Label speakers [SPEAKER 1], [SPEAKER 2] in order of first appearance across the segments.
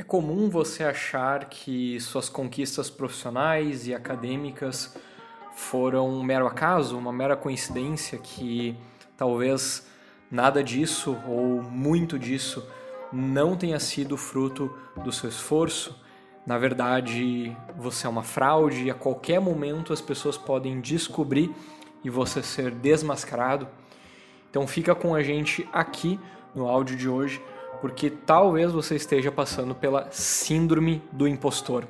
[SPEAKER 1] É comum você achar que suas conquistas profissionais e acadêmicas foram um mero acaso, uma mera coincidência, que talvez nada disso ou muito disso não tenha sido fruto do seu esforço. Na verdade, você é uma fraude e a qualquer momento as pessoas podem descobrir e você ser desmascarado. Então fica com a gente aqui no áudio de hoje porque talvez você esteja passando pela síndrome do impostor.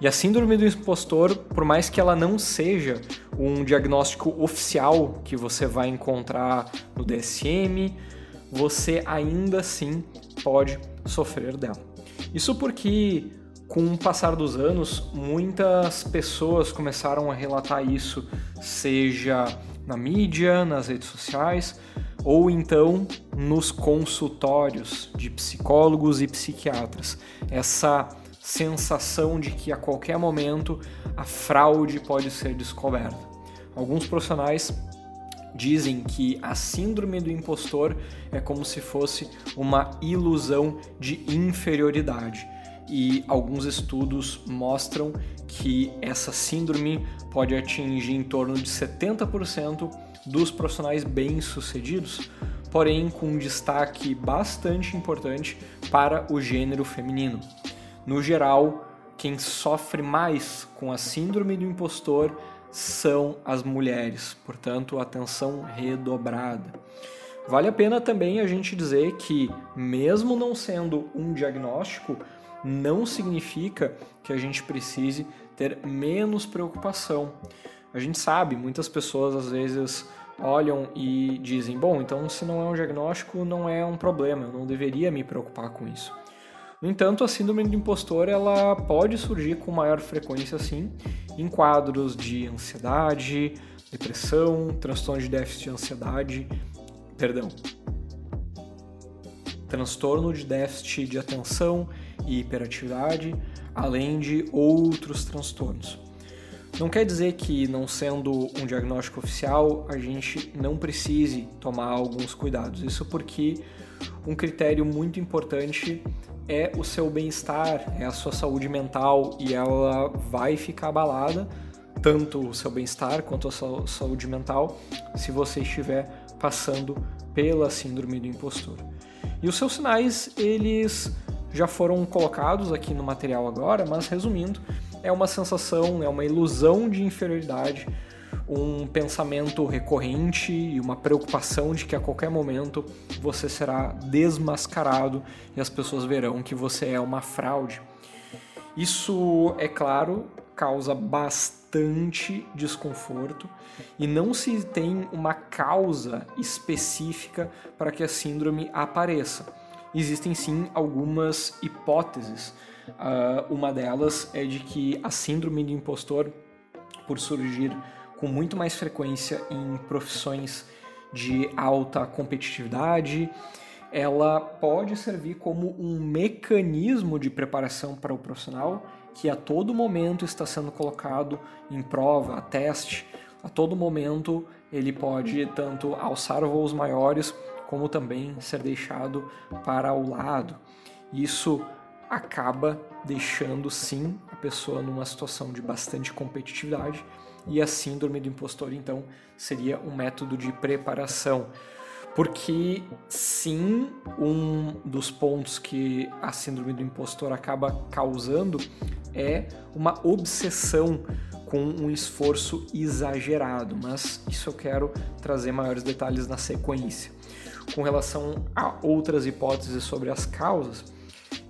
[SPEAKER 1] E a síndrome do impostor, por mais que ela não seja um diagnóstico oficial que você vai encontrar no DSM, você ainda assim pode sofrer dela. Isso porque, com o passar dos anos, muitas pessoas começaram a relatar isso, seja na mídia, nas redes sociais, ou então nos consultórios de psicólogos e psiquiatras. Essa sensação de que a qualquer momento a fraude pode ser descoberta. Alguns profissionais dizem que a síndrome do impostor é como se fosse uma ilusão de inferioridade. E alguns estudos mostram que essa síndrome pode atingir em torno de 70% dos profissionais bem-sucedidos, porém com um destaque bastante importante para o gênero feminino. No geral, quem sofre mais com a síndrome do impostor são as mulheres, portanto, atenção redobrada. Vale a pena também a gente dizer que, mesmo não sendo um diagnóstico, não significa que a gente precise ter menos preocupação. A gente sabe, muitas pessoas às vezes olham e dizem: bom, então se não é um diagnóstico, não é um problema, eu não deveria me preocupar com isso. No entanto, a síndrome do impostor ela pode surgir com maior frequência, sim, em quadros de ansiedade, depressão, transtorno de déficit de ansiedade, perdão, transtorno de déficit de atenção e hiperatividade, além de outros transtornos. Não quer dizer que, não sendo um diagnóstico oficial, a gente não precise tomar alguns cuidados. Isso porque um critério muito importante é o seu bem-estar, é a sua saúde mental e ela vai ficar abalada, tanto o seu bem-estar quanto a sua saúde mental, se você estiver passando pela síndrome do impostor. E os seus sinais, eles já foram colocados aqui no material agora, mas resumindo, é uma sensação, é uma ilusão de inferioridade, um pensamento recorrente e uma preocupação de que a qualquer momento você será desmascarado e as pessoas verão que você é uma fraude. Isso, é claro, causa bastante desconforto e não se tem uma causa específica para que a síndrome apareça. Existem sim algumas hipóteses Uh, uma delas é de que a síndrome do impostor, por surgir com muito mais frequência em profissões de alta competitividade, ela pode servir como um mecanismo de preparação para o profissional que a todo momento está sendo colocado em prova, a teste. A todo momento ele pode tanto alçar voos maiores como também ser deixado para o lado. Isso acaba deixando sim a pessoa numa situação de bastante competitividade e a síndrome do impostor então seria um método de preparação. Porque sim, um dos pontos que a síndrome do impostor acaba causando é uma obsessão com um esforço exagerado, mas isso eu quero trazer maiores detalhes na sequência. Com relação a outras hipóteses sobre as causas,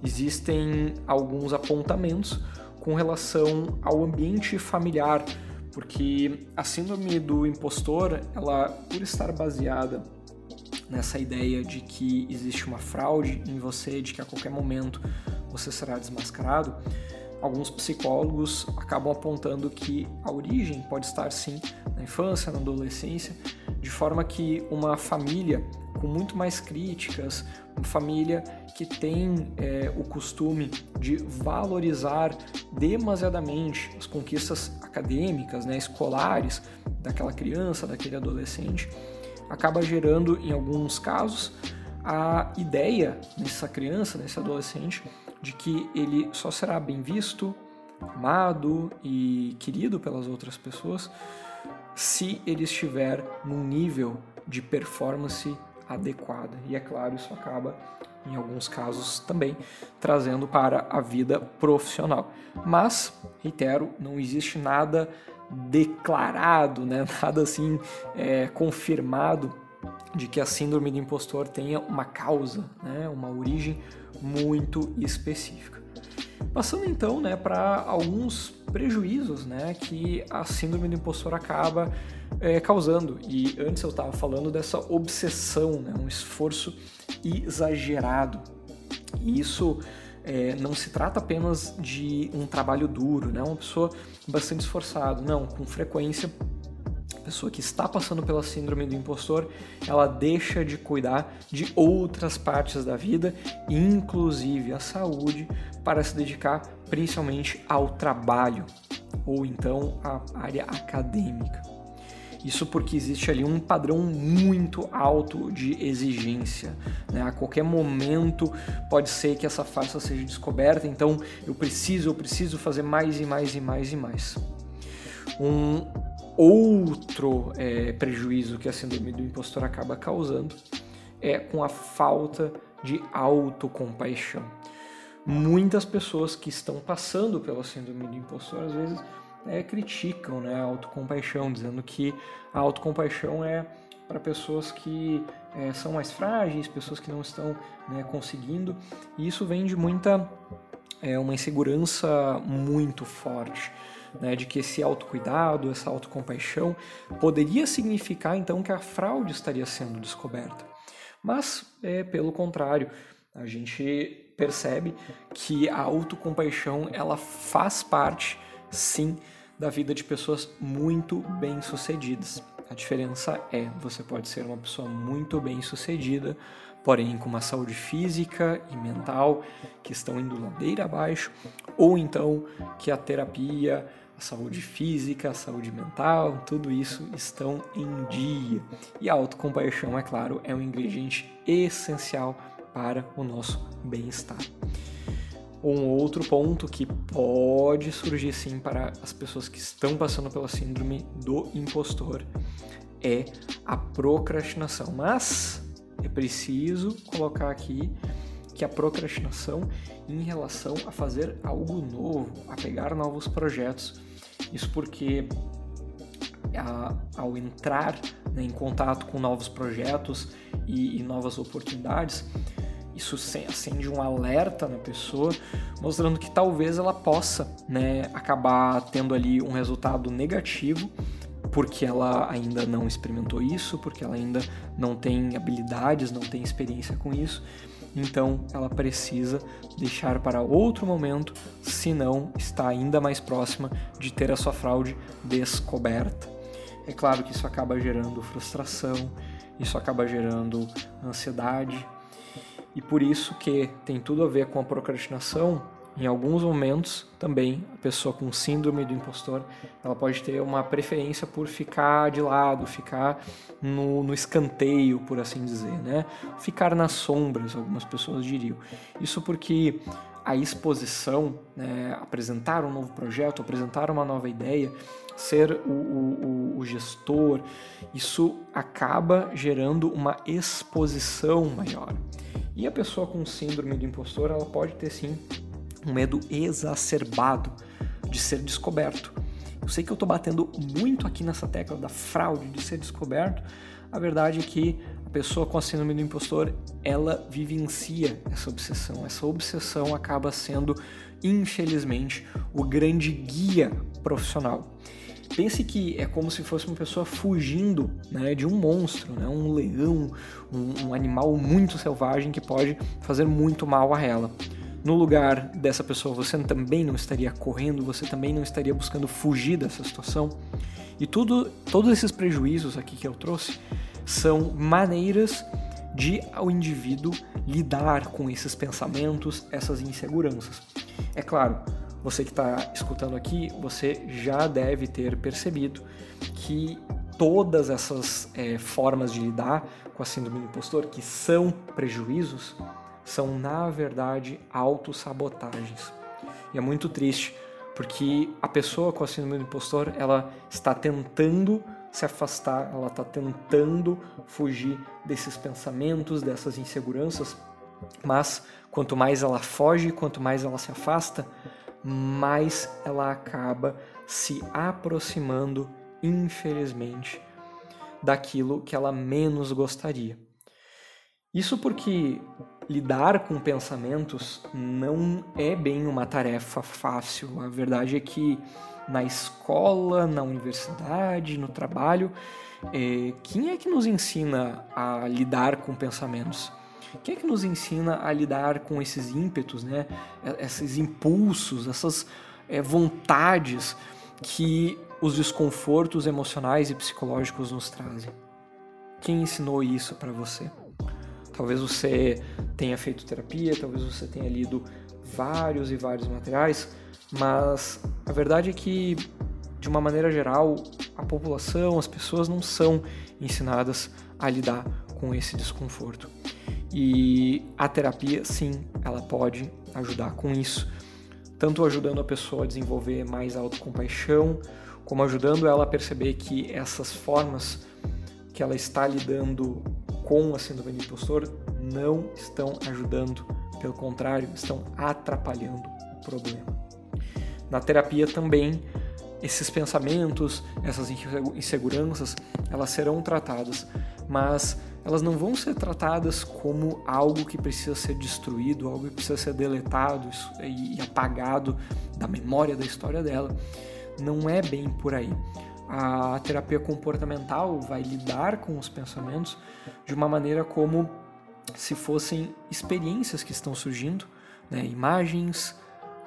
[SPEAKER 1] existem alguns apontamentos com relação ao ambiente familiar, porque a síndrome do impostor, ela por estar baseada nessa ideia de que existe uma fraude em você, de que a qualquer momento você será desmascarado, alguns psicólogos acabam apontando que a origem pode estar sim na infância, na adolescência, de forma que uma família com muito mais críticas, uma família que tem é, o costume de valorizar demasiadamente as conquistas acadêmicas, né, escolares daquela criança, daquele adolescente, acaba gerando, em alguns casos, a ideia nessa criança, nesse adolescente, de que ele só será bem visto, amado e querido pelas outras pessoas se ele estiver num nível de performance adequada. E é claro, isso acaba em alguns casos também trazendo para a vida profissional. Mas, reitero, não existe nada declarado, né? nada assim é, confirmado de que a síndrome do impostor tenha uma causa, né? uma origem muito específica. Passando então né, para alguns prejuízos né, que a síndrome do impostor acaba é, causando. E antes eu estava falando dessa obsessão, né, um esforço exagerado. E isso é, não se trata apenas de um trabalho duro, né, uma pessoa bastante esforçada. Não, com frequência pessoa que está passando pela síndrome do impostor, ela deixa de cuidar de outras partes da vida, inclusive a saúde, para se dedicar principalmente ao trabalho ou então à área acadêmica. Isso porque existe ali um padrão muito alto de exigência. Né? A qualquer momento pode ser que essa farsa seja descoberta, então eu preciso, eu preciso fazer mais e mais e mais e mais. Um outro é, prejuízo que a síndrome do impostor acaba causando é com a falta de autocompaixão. Muitas pessoas que estão passando pela síndrome do impostor às vezes é, criticam né, a autocompaixão, dizendo que a autocompaixão é para pessoas que é, são mais frágeis, pessoas que não estão né, conseguindo, e isso vem de muita é, uma insegurança muito forte né, de que esse autocuidado, essa autocompaixão poderia significar então que a fraude estaria sendo descoberta. Mas, é, pelo contrário, a gente percebe que a autocompaixão ela faz parte, sim, da vida de pessoas muito bem-sucedidas. A diferença é, você pode ser uma pessoa muito bem-sucedida, porém com uma saúde física e mental que estão indo ladeira abaixo, ou então que a terapia, saúde física, saúde mental, tudo isso estão em dia. E a autocompaixão, é claro, é um ingrediente essencial para o nosso bem-estar. Um outro ponto que pode surgir sim para as pessoas que estão passando pela síndrome do impostor é a procrastinação. Mas é preciso colocar aqui que a procrastinação em relação a fazer algo novo, a pegar novos projetos isso porque a, ao entrar né, em contato com novos projetos e, e novas oportunidades, isso acende um alerta na pessoa, mostrando que talvez ela possa né, acabar tendo ali um resultado negativo, porque ela ainda não experimentou isso, porque ela ainda não tem habilidades, não tem experiência com isso então ela precisa deixar para outro momento, senão está ainda mais próxima de ter a sua fraude descoberta. É claro que isso acaba gerando frustração, isso acaba gerando ansiedade, e por isso que tem tudo a ver com a procrastinação em alguns momentos, também, a pessoa com síndrome do impostor, ela pode ter uma preferência por ficar de lado, ficar no, no escanteio, por assim dizer, né? Ficar nas sombras, algumas pessoas diriam. Isso porque a exposição, né, apresentar um novo projeto, apresentar uma nova ideia, ser o, o, o, gestor, isso acaba gerando uma exposição maior. E a pessoa com síndrome do impostor, ela pode ter sim um medo exacerbado de ser descoberto. Eu sei que eu estou batendo muito aqui nessa tecla da fraude, de ser descoberto. A verdade é que a pessoa com a síndrome do impostor, ela vivencia essa obsessão. Essa obsessão acaba sendo, infelizmente, o grande guia profissional. Pense que é como se fosse uma pessoa fugindo né, de um monstro, né, um leão, um, um animal muito selvagem que pode fazer muito mal a ela no lugar dessa pessoa você também não estaria correndo, você também não estaria buscando fugir dessa situação. E tudo, todos esses prejuízos aqui que eu trouxe são maneiras de o indivíduo lidar com esses pensamentos, essas inseguranças. É claro, você que está escutando aqui, você já deve ter percebido que todas essas é, formas de lidar com a síndrome do impostor, que são prejuízos, são na verdade autossabotagens. E é muito triste, porque a pessoa com a síndrome do impostor, ela está tentando se afastar, ela está tentando fugir desses pensamentos, dessas inseguranças, mas quanto mais ela foge, quanto mais ela se afasta, mais ela acaba se aproximando, infelizmente, daquilo que ela menos gostaria. Isso porque lidar com pensamentos não é bem uma tarefa fácil. A verdade é que na escola, na universidade, no trabalho, é, quem é que nos ensina a lidar com pensamentos? Quem é que nos ensina a lidar com esses ímpetos, né? esses impulsos, essas é, vontades que os desconfortos emocionais e psicológicos nos trazem? Quem ensinou isso para você? Talvez você tenha feito terapia, talvez você tenha lido vários e vários materiais, mas a verdade é que, de uma maneira geral, a população, as pessoas não são ensinadas a lidar com esse desconforto. E a terapia, sim, ela pode ajudar com isso, tanto ajudando a pessoa a desenvolver mais autocompaixão, como ajudando ela a perceber que essas formas que ela está lidando com a síndrome do impostor não estão ajudando, pelo contrário, estão atrapalhando o problema. Na terapia também, esses pensamentos, essas inseguranças, elas serão tratadas, mas elas não vão ser tratadas como algo que precisa ser destruído, algo que precisa ser deletado e apagado da memória da história dela. Não é bem por aí a terapia comportamental vai lidar com os pensamentos de uma maneira como se fossem experiências que estão surgindo, né? imagens,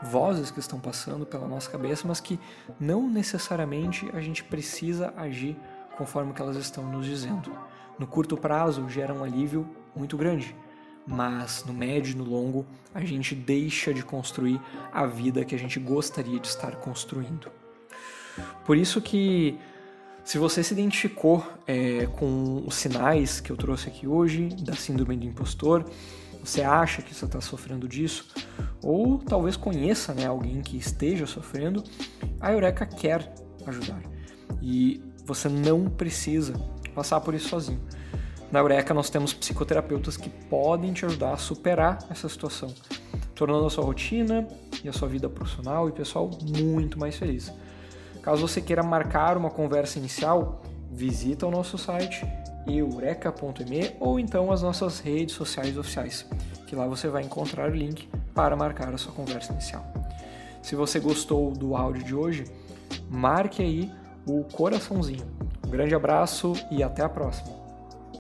[SPEAKER 1] vozes que estão passando pela nossa cabeça, mas que não necessariamente a gente precisa agir conforme que elas estão nos dizendo. No curto prazo gera um alívio muito grande, mas no médio e no longo a gente deixa de construir a vida que a gente gostaria de estar construindo. Por isso que se você se identificou é, com os sinais que eu trouxe aqui hoje da síndrome do impostor, você acha que você está sofrendo disso, ou talvez conheça né, alguém que esteja sofrendo, a Eureka quer ajudar. E você não precisa passar por isso sozinho. Na Eureka nós temos psicoterapeutas que podem te ajudar a superar essa situação, tornando a sua rotina e a sua vida profissional e pessoal muito mais feliz. Caso você queira marcar uma conversa inicial, visita o nosso site eureka.me ou então as nossas redes sociais oficiais, que lá você vai encontrar o link para marcar a sua conversa inicial. Se você gostou do áudio de hoje, marque aí o coraçãozinho. Um grande abraço e até a próxima!